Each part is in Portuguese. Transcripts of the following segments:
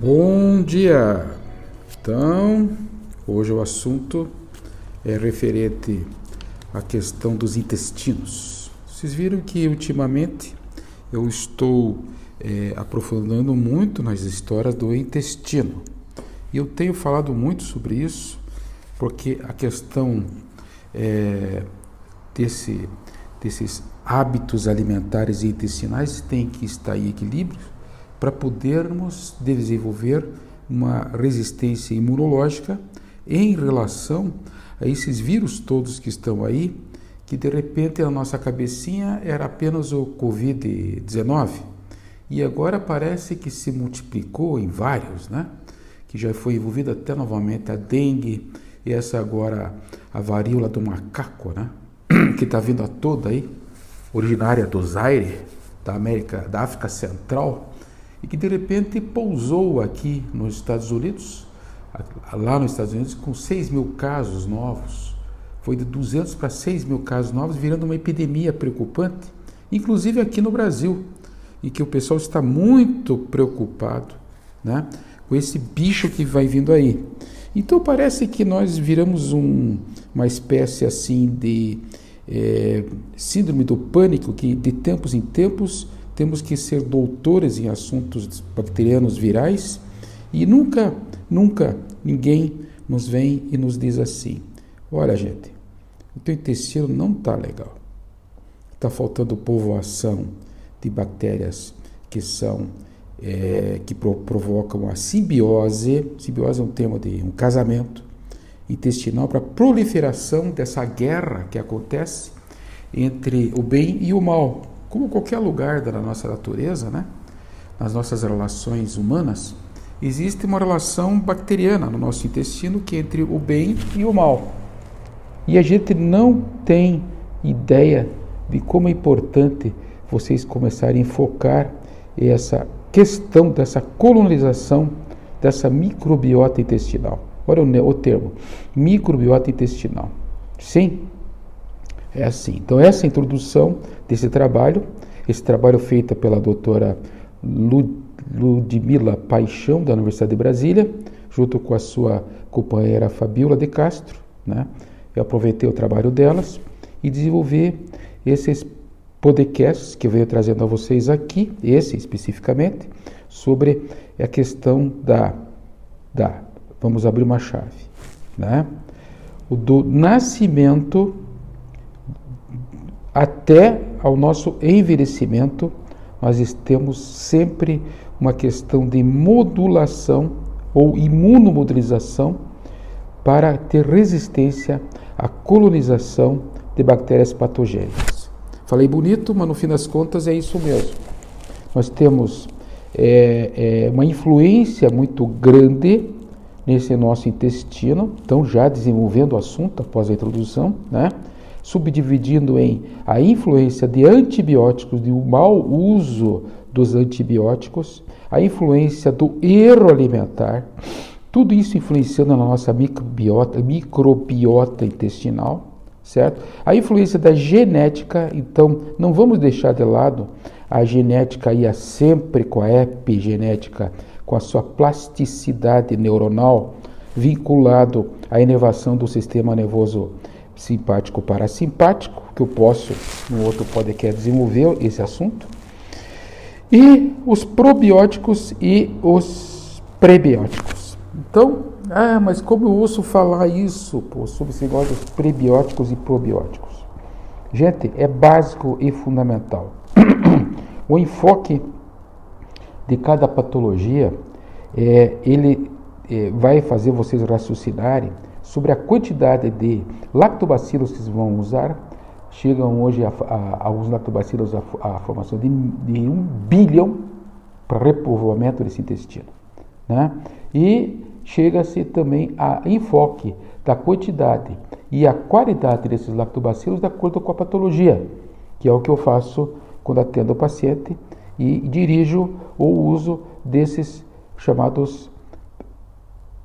Bom dia! Então, hoje o assunto é referente à questão dos intestinos. Vocês viram que ultimamente eu estou é, aprofundando muito nas histórias do intestino. E eu tenho falado muito sobre isso, porque a questão é, desse, desses hábitos alimentares e intestinais tem que estar em equilíbrio para podermos desenvolver uma resistência imunológica em relação a esses vírus todos que estão aí, que de repente a nossa cabecinha era apenas o Covid-19 e agora parece que se multiplicou em vários, né? Que já foi envolvida até novamente a dengue e essa agora a varíola do macaco, né? Que está vindo a toda aí, originária do Zaire, da América, da África Central, e que de repente pousou aqui nos Estados Unidos, lá nos Estados Unidos, com 6 mil casos novos. Foi de 200 para 6 mil casos novos, virando uma epidemia preocupante, inclusive aqui no Brasil, e que o pessoal está muito preocupado né, com esse bicho que vai vindo aí. Então parece que nós viramos um, uma espécie assim de é, síndrome do pânico, que de tempos em tempos temos que ser doutores em assuntos bacterianos virais e nunca, nunca ninguém nos vem e nos diz assim: olha, gente, o teu intestino não está legal, está faltando povoação de bactérias que são é, que pro, provocam a simbiose. Simbiose é um termo de um casamento intestinal para proliferação dessa guerra que acontece entre o bem e o mal como qualquer lugar da nossa natureza, né? nas nossas relações humanas, existe uma relação bacteriana no nosso intestino que é entre o bem e o mal. E a gente não tem ideia de como é importante vocês começarem a focar essa questão dessa colonização dessa microbiota intestinal. Olha o, termo, microbiota intestinal. Sim, é assim. Então, essa introdução desse trabalho, esse trabalho feito pela doutora Ludmila Paixão, da Universidade de Brasília, junto com a sua companheira Fabiola de Castro, né? Eu aproveitei o trabalho delas e desenvolvi esses podcasts que eu venho trazendo a vocês aqui, esse especificamente, sobre a questão da, da vamos abrir uma chave, né? O do nascimento até ao nosso envelhecimento, nós temos sempre uma questão de modulação ou imunomodulação para ter resistência à colonização de bactérias patogênicas. Falei bonito, mas no fim das contas é isso mesmo. Nós temos é, é, uma influência muito grande nesse nosso intestino, então já desenvolvendo o assunto após a introdução, né? Subdividindo em a influência de antibióticos, de um mau uso dos antibióticos, a influência do erro alimentar, tudo isso influenciando na nossa microbiota, microbiota intestinal, certo? A influência da genética, então não vamos deixar de lado a genética ia sempre com a epigenética, com a sua plasticidade neuronal, vinculado à inervação do sistema nervoso simpático parasimpático, que eu posso no outro podcast desenvolver esse assunto, e os probióticos e os prebióticos. Então, ah, mas como eu ouço falar isso pô, sobre esse negócio dos prebióticos e probióticos? Gente, é básico e fundamental. o enfoque de cada patologia, é, ele é, vai fazer vocês raciocinarem sobre a quantidade de lactobacilos que vão usar. Chegam hoje a, a, alguns lactobacilos a formação de, de um bilhão para repovoamento desse intestino. Né? E chega-se também a enfoque da quantidade e a qualidade desses lactobacilos de acordo com a patologia, que é o que eu faço quando atendo o paciente e dirijo o uso desses chamados,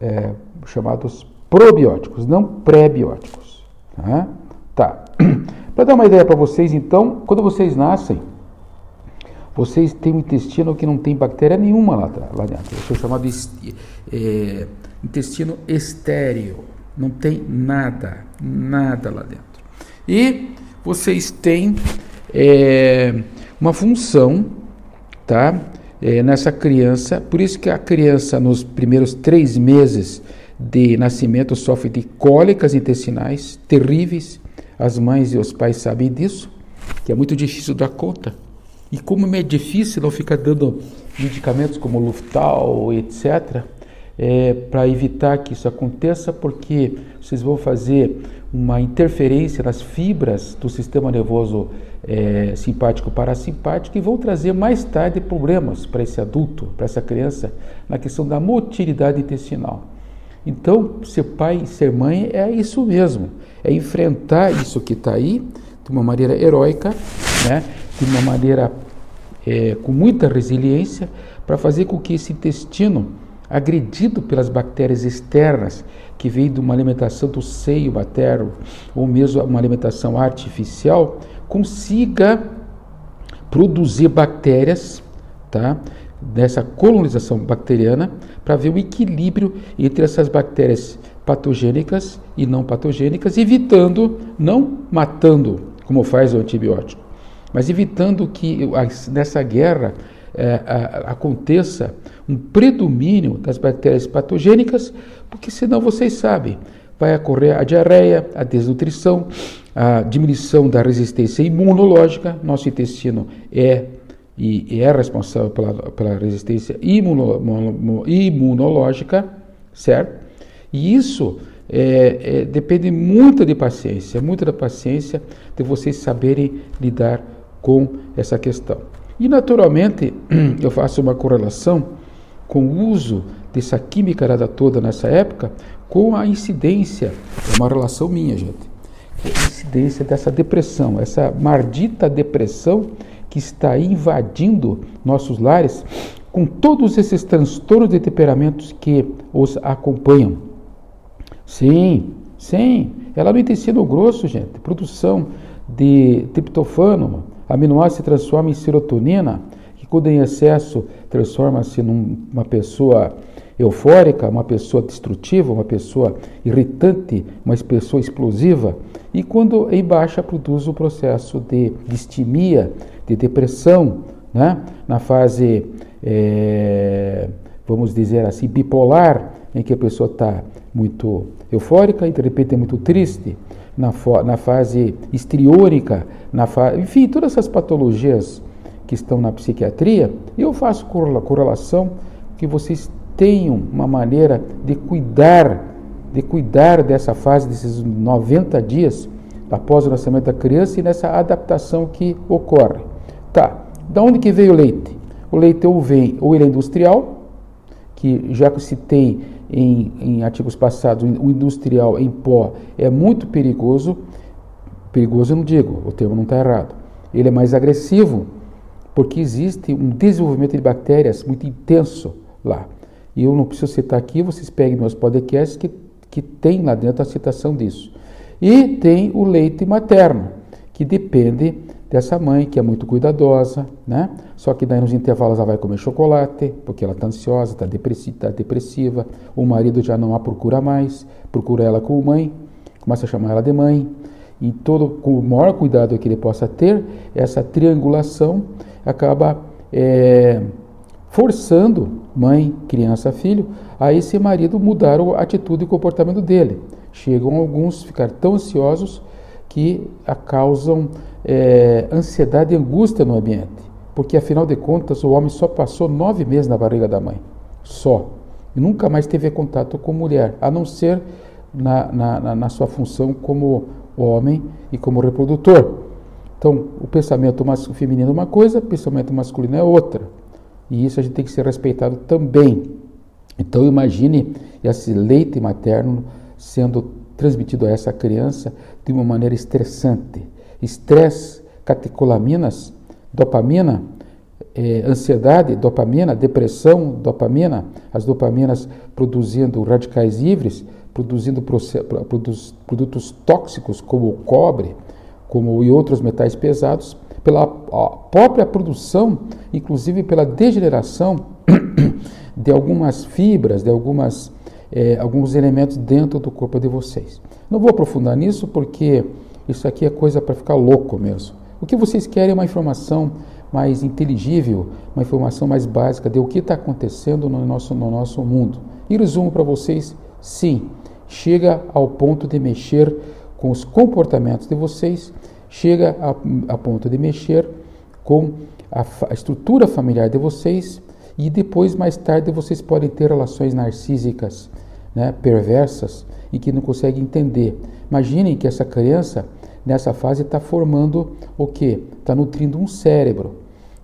é, chamados probióticos, não pré-bióticos. Tá? tá. para dar uma ideia para vocês, então, quando vocês nascem, vocês têm um intestino que não tem bactéria nenhuma lá, lá dentro. Isso é chamado é, intestino estéreo. Não tem nada, nada lá dentro. E vocês têm é, uma função, tá? É, nessa criança, por isso que a criança nos primeiros três meses de nascimento sofre de cólicas intestinais terríveis. As mães e os pais sabem disso, que é muito difícil dar conta. E como é difícil não ficar dando medicamentos como Luftal, etc., é, para evitar que isso aconteça, porque vocês vão fazer uma interferência nas fibras do sistema nervoso é, simpático parasimpático e vão trazer mais tarde problemas para esse adulto, para essa criança, na questão da motilidade intestinal. Então, ser pai e ser mãe é isso mesmo, é enfrentar isso que está aí de uma maneira heróica, né? de uma maneira é, com muita resiliência, para fazer com que esse intestino, agredido pelas bactérias externas, que vem de uma alimentação do seio materno, ou mesmo uma alimentação artificial, consiga produzir bactérias, tá? Dessa colonização bacteriana, para ver o equilíbrio entre essas bactérias patogênicas e não patogênicas, evitando, não matando, como faz o antibiótico, mas evitando que nessa guerra é, a, aconteça um predomínio das bactérias patogênicas, porque senão vocês sabem, vai ocorrer a diarreia, a desnutrição, a diminuição da resistência imunológica. Nosso intestino é e, é responsável pela, pela resistência imuno, imunológica, certo? E isso é, é, depende muito de paciência, muito da paciência de vocês saberem lidar com essa questão. E naturalmente eu faço uma correlação com o uso dessa química toda nessa época com a incidência, é uma relação minha, gente, a incidência dessa depressão, essa maldita depressão que está invadindo nossos lares com todos esses transtornos de temperamentos que os acompanham. Sim, sim, ela no intestino grosso, gente, produção de triptofano, aminoácido se transforma em serotonina, que quando em excesso transforma-se numa pessoa eufórica, uma pessoa destrutiva, uma pessoa irritante, uma pessoa explosiva, e quando em baixa produz o processo de distimia, de depressão, né? na fase, é, vamos dizer assim, bipolar, em que a pessoa está muito eufórica e de repente é muito triste, na, na fase histriônica, na fa enfim, todas essas patologias que estão na psiquiatria, eu faço correlação que vocês tenham uma maneira de cuidar, de cuidar dessa fase, desses 90 dias após o nascimento da criança e nessa adaptação que ocorre. Tá, da onde que veio o leite? O leite ou vem, ou ele é industrial, que já que tem em, em artigos passados, o industrial em pó é muito perigoso. Perigoso eu não digo, o termo não está errado. Ele é mais agressivo, porque existe um desenvolvimento de bactérias muito intenso lá. E eu não preciso citar aqui, vocês peguem meus podcasts que, que tem lá dentro a citação disso. E tem o leite materno, que depende dessa mãe que é muito cuidadosa, né? Só que daí nos intervalos ela vai comer chocolate, porque ela está ansiosa, está depressiva, tá depressiva, o marido já não a procura mais, procura ela como mãe, começa a chamar ela de mãe, e todo com o maior cuidado que ele possa ter, essa triangulação acaba é, forçando mãe, criança, filho, a esse marido mudar a atitude e comportamento dele. Chegam alguns a ficar tão ansiosos que causam é, ansiedade e angústia no ambiente, porque afinal de contas o homem só passou nove meses na barriga da mãe, só, e nunca mais teve contato com mulher, a não ser na, na, na sua função como homem e como reprodutor. Então, o pensamento feminino é uma coisa, o pensamento masculino é outra. E isso a gente tem que ser respeitado também. Então imagine esse leite materno sendo transmitido a essa criança de uma maneira estressante. Estresse, catecolaminas, dopamina, eh, ansiedade, dopamina, depressão, dopamina, as dopaminas produzindo radicais livres, produzindo produtos tóxicos como o cobre, como e outros metais pesados, pela a própria produção, inclusive pela degeneração de algumas fibras, de algumas, é, alguns elementos dentro do corpo de vocês. Não vou aprofundar nisso porque isso aqui é coisa para ficar louco mesmo. O que vocês querem é uma informação mais inteligível, uma informação mais básica de o que está acontecendo no nosso, no nosso mundo. E resumo para vocês, sim, chega ao ponto de mexer com os comportamentos de vocês, chega a, a ponto de mexer com a, a estrutura familiar de vocês e depois, mais tarde, vocês podem ter relações narcísicas, né, perversas, e que não conseguem entender. Imaginem que essa criança, nessa fase, está formando o que? Está nutrindo um cérebro.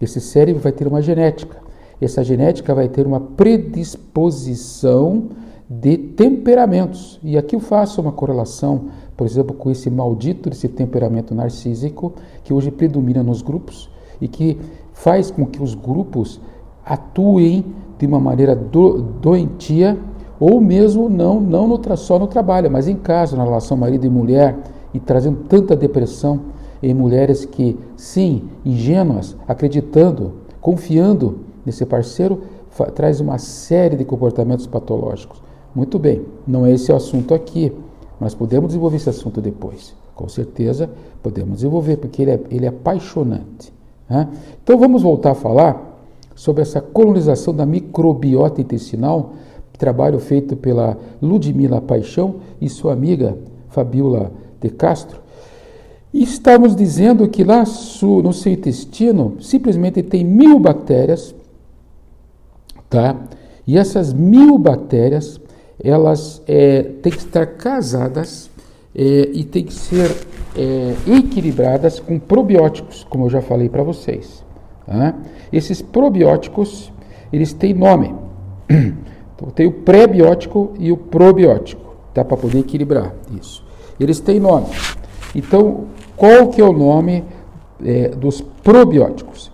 Esse cérebro vai ter uma genética. Essa genética vai ter uma predisposição de temperamentos. E aqui eu faço uma correlação, por exemplo, com esse maldito desse temperamento narcísico que hoje predomina nos grupos e que faz com que os grupos atuem de uma maneira do, doentia ou mesmo não, não no, só no trabalho, mas em casa, na relação marido e mulher, e trazendo tanta depressão em mulheres que, sim, ingênuas, acreditando, confiando nesse parceiro, traz uma série de comportamentos patológicos. Muito bem, não é esse o assunto aqui, mas podemos desenvolver esse assunto depois. Com certeza podemos desenvolver, porque ele é, ele é apaixonante. Né? Então vamos voltar a falar sobre essa colonização da microbiota intestinal trabalho feito pela Ludmila Paixão e sua amiga Fabiola de Castro. E estamos dizendo que lá no seu intestino simplesmente tem mil bactérias, tá? E essas mil bactérias, elas é, têm que estar casadas é, e têm que ser é, equilibradas com probióticos, como eu já falei para vocês. Esses probióticos, eles têm nome. Então, tem o pré-biótico e o probiótico, tá? Para poder equilibrar isso. Eles têm nome. Então, qual que é o nome é, dos probióticos?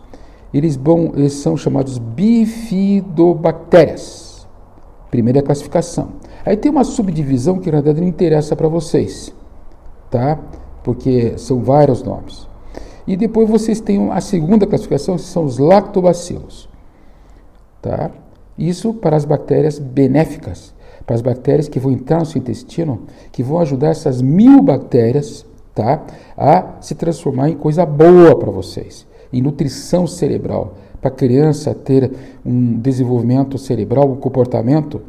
Eles, vão, eles são chamados bifidobactérias. Primeira classificação. Aí tem uma subdivisão que na verdade não interessa para vocês, tá? Porque são vários nomes. E depois vocês têm a segunda classificação, que são os lactobacilos. Tá? Isso para as bactérias benéficas, para as bactérias que vão entrar no seu intestino, que vão ajudar essas mil bactérias tá, a se transformar em coisa boa para vocês, em nutrição cerebral, para a criança ter um desenvolvimento cerebral, um comportamento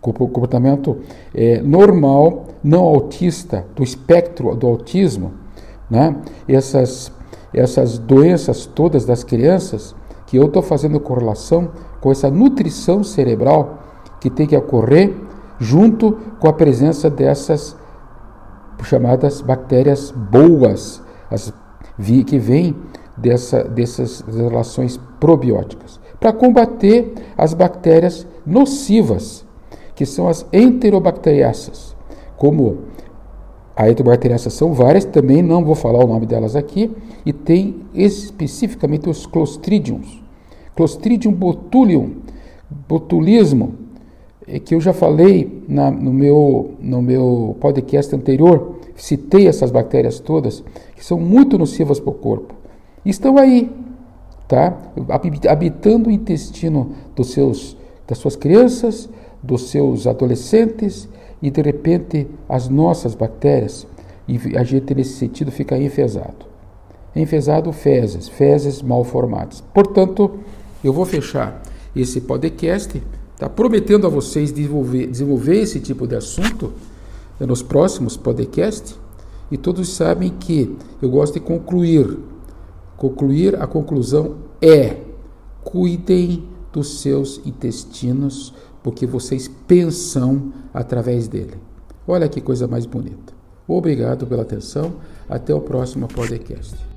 comportamento é, normal, não autista, do espectro do autismo, né? essas, essas doenças todas das crianças, que eu estou fazendo correlação com essa nutrição cerebral que tem que ocorrer junto com a presença dessas chamadas bactérias boas, as que vêm dessa, dessas relações probióticas, para combater as bactérias nocivas, que são as enterobacteriaceae, como a enterobacteriaceae são várias, também não vou falar o nome delas aqui, e tem especificamente os clostridiums. Clostridium botulium, botulismo, é que eu já falei na, no, meu, no meu podcast anterior, citei essas bactérias todas, que são muito nocivas para o corpo. Estão aí, tá? habitando o intestino dos seus, das suas crianças, dos seus adolescentes e de repente as nossas bactérias, e a gente nesse sentido fica enfesado. Enfesado, fezes, fezes mal formadas. Portanto, eu vou fechar esse podcast, tá? prometendo a vocês desenvolver, desenvolver esse tipo de assunto nos próximos podcasts. E todos sabem que eu gosto de concluir. Concluir, a conclusão é: cuidem dos seus intestinos, porque vocês pensam através dele. Olha que coisa mais bonita. Obrigado pela atenção. Até o próximo podcast.